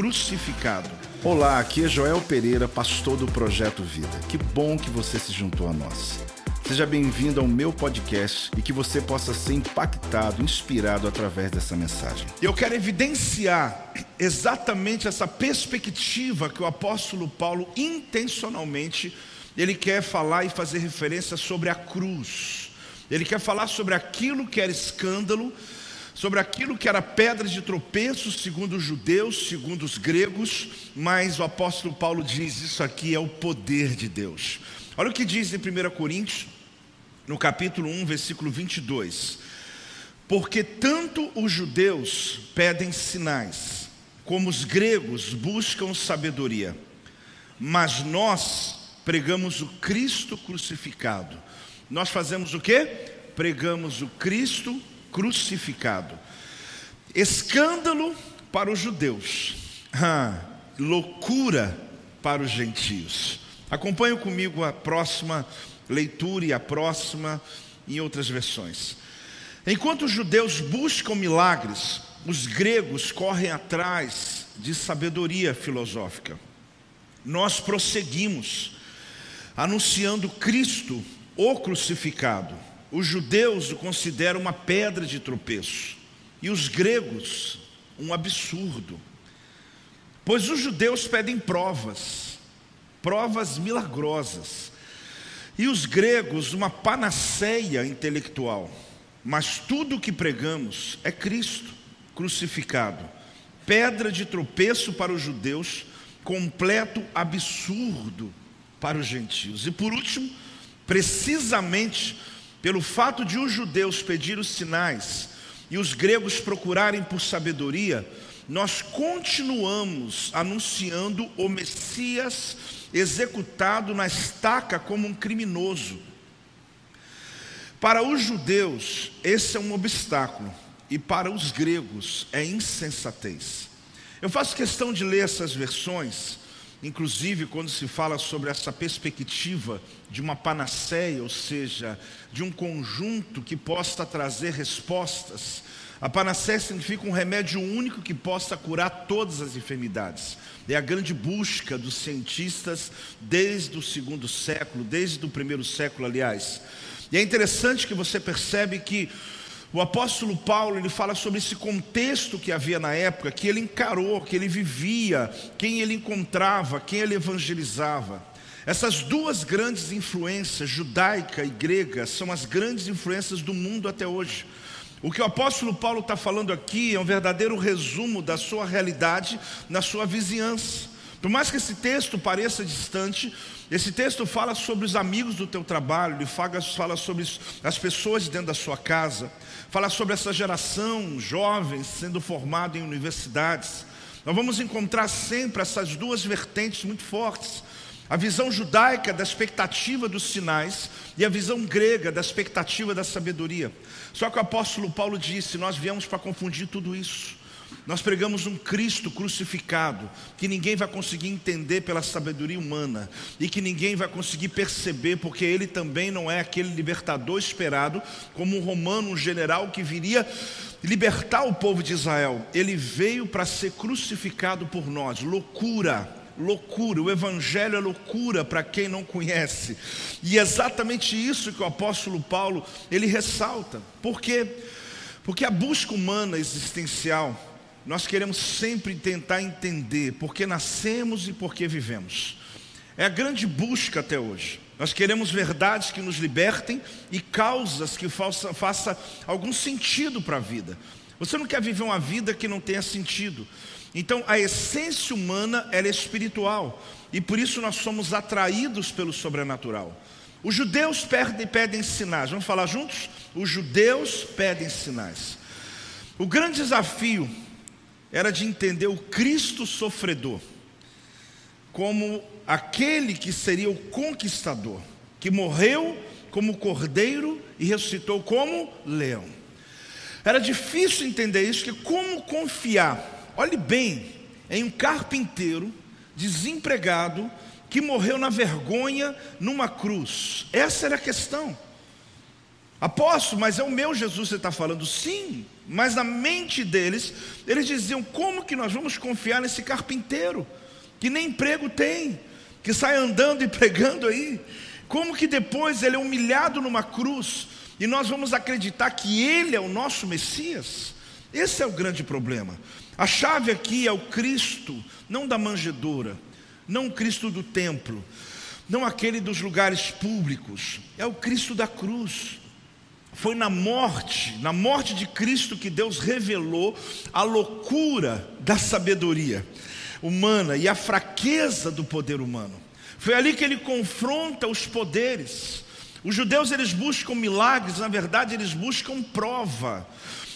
crucificado. Olá, aqui é Joel Pereira, pastor do Projeto Vida. Que bom que você se juntou a nós. Seja bem-vindo ao meu podcast e que você possa ser impactado, inspirado através dessa mensagem. Eu quero evidenciar exatamente essa perspectiva que o apóstolo Paulo intencionalmente ele quer falar e fazer referência sobre a cruz. Ele quer falar sobre aquilo que era escândalo, sobre aquilo que era pedra de tropeço, segundo os judeus, segundo os gregos, mas o apóstolo Paulo diz: Isso aqui é o poder de Deus. Olha o que diz em 1 Coríntios, no capítulo 1, versículo 22. Porque tanto os judeus pedem sinais, como os gregos buscam sabedoria, mas nós pregamos o Cristo crucificado. Nós fazemos o que? Pregamos o Cristo crucificado. Escândalo para os judeus, ah, loucura para os gentios. Acompanhe comigo a próxima leitura e a próxima em outras versões. Enquanto os judeus buscam milagres, os gregos correm atrás de sabedoria filosófica. Nós prosseguimos anunciando Cristo, o crucificado. Os judeus o consideram uma pedra de tropeço e os gregos um absurdo. Pois os judeus pedem provas, provas milagrosas, e os gregos uma panaceia intelectual. Mas tudo o que pregamos é Cristo crucificado, pedra de tropeço para os judeus, completo absurdo para os gentios. E por último, precisamente pelo fato de os judeus pedir os sinais e os gregos procurarem por sabedoria, nós continuamos anunciando o Messias executado na estaca como um criminoso. Para os judeus, esse é um obstáculo, e para os gregos é insensatez. Eu faço questão de ler essas versões, Inclusive, quando se fala sobre essa perspectiva de uma panaceia, ou seja, de um conjunto que possa trazer respostas, a panaceia significa um remédio único que possa curar todas as enfermidades. É a grande busca dos cientistas desde o segundo século, desde o primeiro século, aliás. E é interessante que você percebe que o apóstolo Paulo ele fala sobre esse contexto que havia na época, que ele encarou, que ele vivia, quem ele encontrava, quem ele evangelizava. Essas duas grandes influências, judaica e grega, são as grandes influências do mundo até hoje. O que o apóstolo Paulo está falando aqui é um verdadeiro resumo da sua realidade na sua vizinhança. Por mais que esse texto pareça distante, esse texto fala sobre os amigos do teu trabalho, ele fala sobre as pessoas dentro da sua casa, fala sobre essa geração jovem sendo formada em universidades. Nós vamos encontrar sempre essas duas vertentes muito fortes. A visão judaica da expectativa dos sinais e a visão grega da expectativa da sabedoria. Só que o apóstolo Paulo disse: Nós viemos para confundir tudo isso. Nós pregamos um Cristo crucificado, que ninguém vai conseguir entender pela sabedoria humana, e que ninguém vai conseguir perceber, porque ele também não é aquele libertador esperado, como um romano, um general que viria libertar o povo de Israel. Ele veio para ser crucificado por nós, loucura. Loucura, o Evangelho é loucura para quem não conhece, e é exatamente isso que o apóstolo Paulo ele ressalta, por quê? Porque a busca humana existencial, nós queremos sempre tentar entender por que nascemos e por que vivemos. É a grande busca até hoje. Nós queremos verdades que nos libertem e causas que façam faça algum sentido para a vida. Você não quer viver uma vida que não tenha sentido. Então, a essência humana é espiritual e por isso nós somos atraídos pelo sobrenatural. Os judeus pedem, pedem sinais. Vamos falar juntos? Os judeus pedem sinais. O grande desafio era de entender o Cristo sofredor como aquele que seria o conquistador, que morreu como cordeiro e ressuscitou como leão. Era difícil entender isso, que como confiar, olhe bem, em um carpinteiro desempregado que morreu na vergonha numa cruz. Essa era a questão. Apóstolo, mas é o meu Jesus que você está falando. Sim, mas na mente deles, eles diziam: como que nós vamos confiar nesse carpinteiro, que nem emprego tem, que sai andando e pregando aí? Como que depois ele é humilhado numa cruz e nós vamos acreditar que ele é o nosso Messias? Esse é o grande problema. A chave aqui é o Cristo, não da manjedoura, não o Cristo do templo, não aquele dos lugares públicos, é o Cristo da cruz. Foi na morte, na morte de Cristo, que Deus revelou a loucura da sabedoria humana e a fraqueza do poder humano. Foi ali que ele confronta os poderes. Os judeus eles buscam milagres, na verdade eles buscam prova.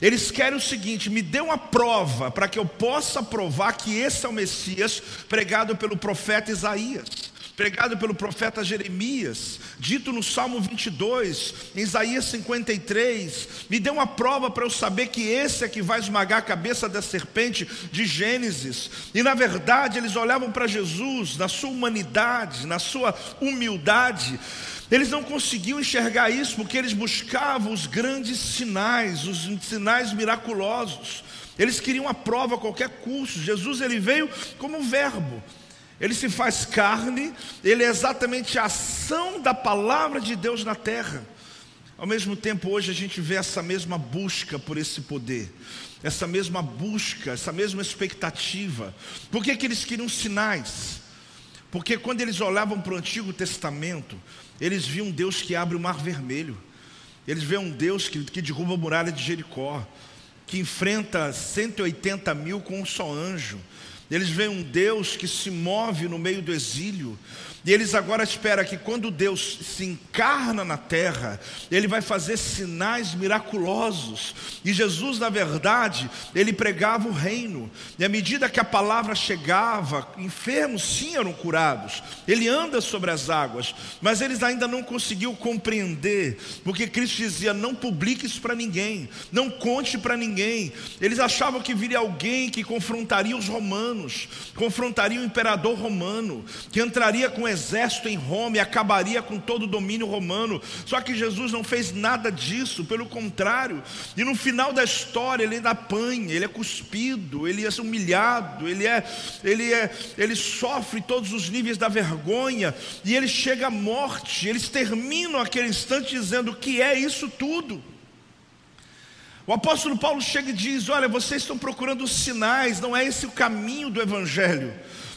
Eles querem o seguinte: me dê uma prova para que eu possa provar que esse é o Messias pregado pelo profeta Isaías pregado pelo profeta Jeremias, dito no Salmo 22, em Isaías 53, me dê uma prova para eu saber que esse é que vai esmagar a cabeça da serpente de Gênesis. E na verdade, eles olhavam para Jesus, na sua humanidade, na sua humildade, eles não conseguiam enxergar isso porque eles buscavam os grandes sinais, os sinais miraculosos. Eles queriam a prova a qualquer custo. Jesus ele veio como verbo. Ele se faz carne, ele é exatamente a ação da palavra de Deus na terra. Ao mesmo tempo, hoje a gente vê essa mesma busca por esse poder, essa mesma busca, essa mesma expectativa. Por que, que eles queriam sinais? Porque quando eles olhavam para o Antigo Testamento, eles viam um Deus que abre o mar vermelho, eles veem um Deus que, que derruba a muralha de Jericó, que enfrenta 180 mil com um só anjo. Eles veem um Deus que se move no meio do exílio, e eles agora esperam que quando Deus se encarna na terra, Ele vai fazer sinais miraculosos. E Jesus, na verdade, Ele pregava o reino. E à medida que a palavra chegava, enfermos sim eram curados. Ele anda sobre as águas, mas eles ainda não conseguiam compreender, porque Cristo dizia: não publique isso para ninguém, não conte para ninguém. Eles achavam que viria alguém que confrontaria os romanos, confrontaria o imperador romano, que entraria com exército em Roma e acabaria com todo o domínio romano. Só que Jesus não fez nada disso, pelo contrário. E no final da história ele ainda apanha, ele é cuspido, ele é humilhado, ele é, ele é, ele sofre todos os níveis da vergonha e ele chega à morte. Eles terminam aquele instante dizendo: "Que é isso tudo?" O apóstolo Paulo chega e diz: Olha, vocês estão procurando sinais, não é esse o caminho do Evangelho.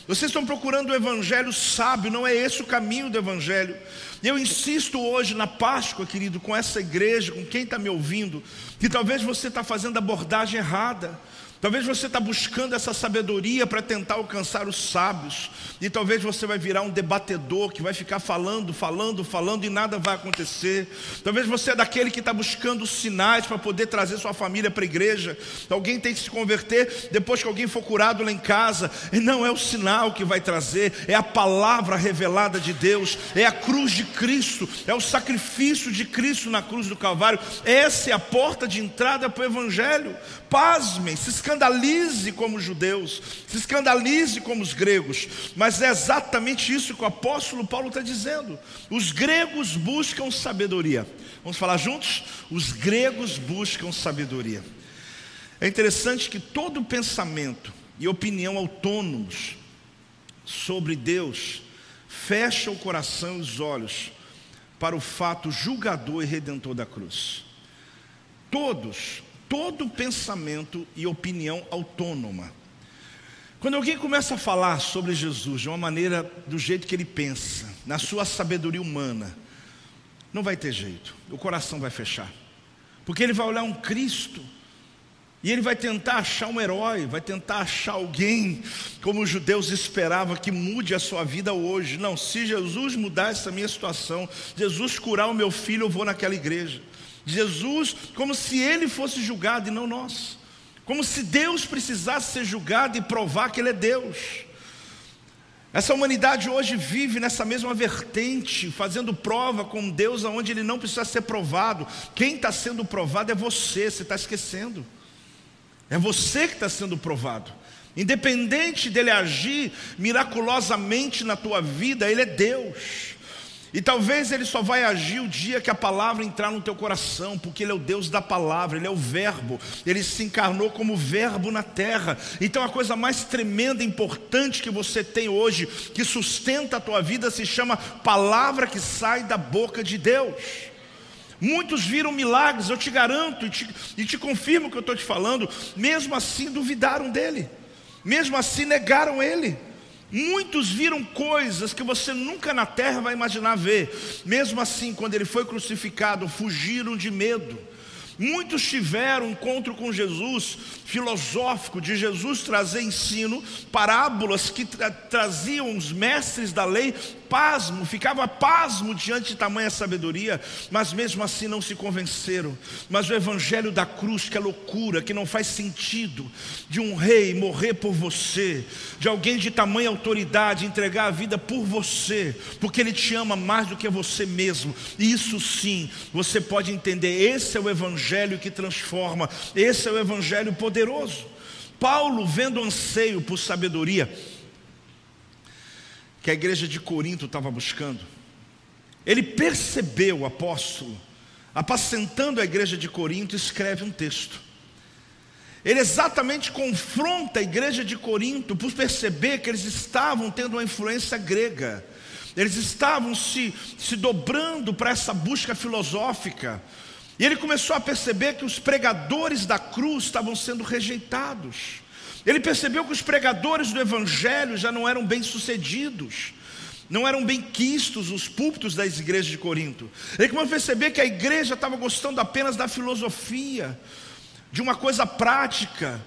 Vocês estão procurando o evangelho sábio, não é esse o caminho do evangelho. Eu insisto hoje na Páscoa, querido, com essa igreja, com quem está me ouvindo, que talvez você está fazendo a abordagem errada. Talvez você está buscando essa sabedoria para tentar alcançar os sábios, e talvez você vai virar um debatedor que vai ficar falando, falando, falando e nada vai acontecer. Talvez você é daquele que está buscando sinais para poder trazer sua família para a igreja. Alguém tem que se converter depois que alguém for curado lá em casa, e não é o sinal que vai trazer, é a palavra revelada de Deus, é a cruz de Cristo, é o sacrifício de Cristo na cruz do Calvário. Essa é a porta de entrada para o Evangelho. Pasmem, se escandalize como os judeus, se escandalize como os gregos, mas é exatamente isso que o apóstolo Paulo está dizendo. Os gregos buscam sabedoria. Vamos falar juntos? Os gregos buscam sabedoria. É interessante que todo pensamento e opinião autônomos sobre Deus fecha o coração e os olhos para o fato julgador e redentor da cruz. Todos todo pensamento e opinião autônoma. Quando alguém começa a falar sobre Jesus de uma maneira do jeito que ele pensa, na sua sabedoria humana, não vai ter jeito, o coração vai fechar, porque ele vai olhar um Cristo e ele vai tentar achar um herói, vai tentar achar alguém, como os judeus esperavam, que mude a sua vida hoje. Não, se Jesus mudar essa minha situação, Jesus curar o meu filho, eu vou naquela igreja. Jesus como se ele fosse julgado e não nós. Como se Deus precisasse ser julgado e provar que Ele é Deus. Essa humanidade hoje vive nessa mesma vertente, fazendo prova com Deus aonde Ele não precisa ser provado. Quem está sendo provado é você, você está esquecendo. É você que está sendo provado. Independente dele agir miraculosamente na tua vida, Ele é Deus. E talvez ele só vai agir o dia que a palavra entrar no teu coração, porque ele é o Deus da palavra, ele é o Verbo, ele se encarnou como Verbo na terra. Então a coisa mais tremenda e importante que você tem hoje, que sustenta a tua vida, se chama palavra que sai da boca de Deus. Muitos viram milagres, eu te garanto e te, e te confirmo o que eu estou te falando, mesmo assim duvidaram dele, mesmo assim negaram ele. Muitos viram coisas que você nunca na terra vai imaginar ver. Mesmo assim, quando ele foi crucificado, fugiram de medo. Muitos tiveram um encontro com Jesus filosófico, de Jesus trazer ensino, parábolas que tra traziam os mestres da lei pasmo, ficava pasmo diante de tamanha sabedoria, mas mesmo assim não se convenceram. Mas o evangelho da cruz, que é loucura, que não faz sentido, de um rei morrer por você, de alguém de tamanha autoridade entregar a vida por você, porque ele te ama mais do que você mesmo. Isso sim, você pode entender. Esse é o evangelho que transforma, esse é o evangelho poderoso. Paulo, vendo anseio por sabedoria, que a igreja de Corinto estava buscando. Ele percebeu, o apóstolo, apacentando a igreja de Corinto, escreve um texto. Ele exatamente confronta a igreja de Corinto por perceber que eles estavam tendo uma influência grega, eles estavam se, se dobrando para essa busca filosófica, e ele começou a perceber que os pregadores da cruz estavam sendo rejeitados. Ele percebeu que os pregadores do Evangelho já não eram bem-sucedidos, não eram bem quistos os púlpitos das igrejas de Corinto. Ele começou a perceber que a igreja estava gostando apenas da filosofia, de uma coisa prática.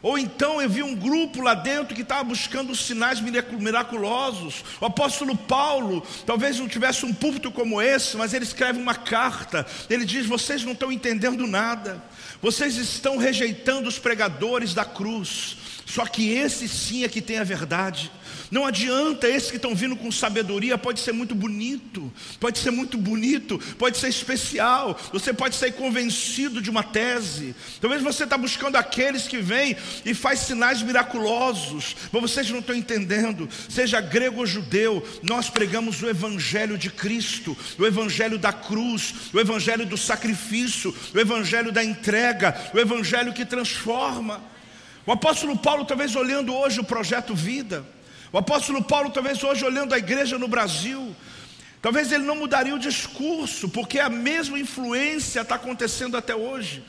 Ou então eu vi um grupo lá dentro que estava buscando sinais miraculosos. O apóstolo Paulo, talvez não tivesse um púlpito como esse, mas ele escreve uma carta. Ele diz: Vocês não estão entendendo nada. Vocês estão rejeitando os pregadores da cruz. Só que esse sim é que tem a verdade. Não adianta, esses que estão vindo com sabedoria, pode ser muito bonito, pode ser muito bonito, pode ser especial, você pode sair convencido de uma tese. Talvez você está buscando aqueles que vêm e faz sinais miraculosos, mas vocês não estão entendendo. Seja grego ou judeu, nós pregamos o Evangelho de Cristo, o Evangelho da cruz, o Evangelho do sacrifício, o Evangelho da entrega, o Evangelho que transforma. O apóstolo Paulo, talvez olhando hoje o projeto Vida, o apóstolo Paulo, talvez hoje olhando a igreja no Brasil, talvez ele não mudaria o discurso, porque a mesma influência está acontecendo até hoje.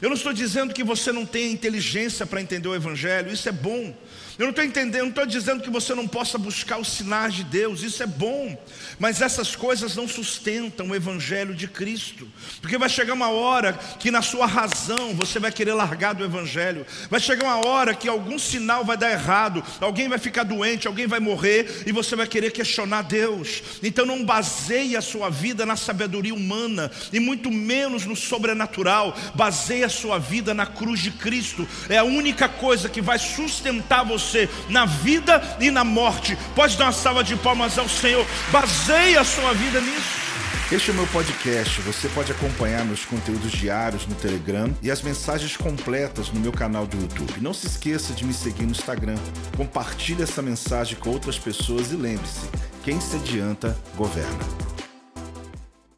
Eu não estou dizendo que você não tenha inteligência para entender o Evangelho, isso é bom. Eu não estou entendendo, não estou dizendo que você não possa buscar os sinais de Deus, isso é bom, mas essas coisas não sustentam o Evangelho de Cristo, porque vai chegar uma hora que na sua razão você vai querer largar do Evangelho, vai chegar uma hora que algum sinal vai dar errado, alguém vai ficar doente, alguém vai morrer e você vai querer questionar Deus. Então não baseie a sua vida na sabedoria humana e muito menos no sobrenatural, baseie a sua vida na cruz de Cristo, é a única coisa que vai sustentar você você na vida e na morte. Pode dar uma salva de palmas ao Senhor. Baseie a sua vida nisso. Este é o meu podcast. Você pode acompanhar meus conteúdos diários no Telegram e as mensagens completas no meu canal do YouTube. Não se esqueça de me seguir no Instagram. Compartilhe essa mensagem com outras pessoas e lembre-se: quem se adianta, governa.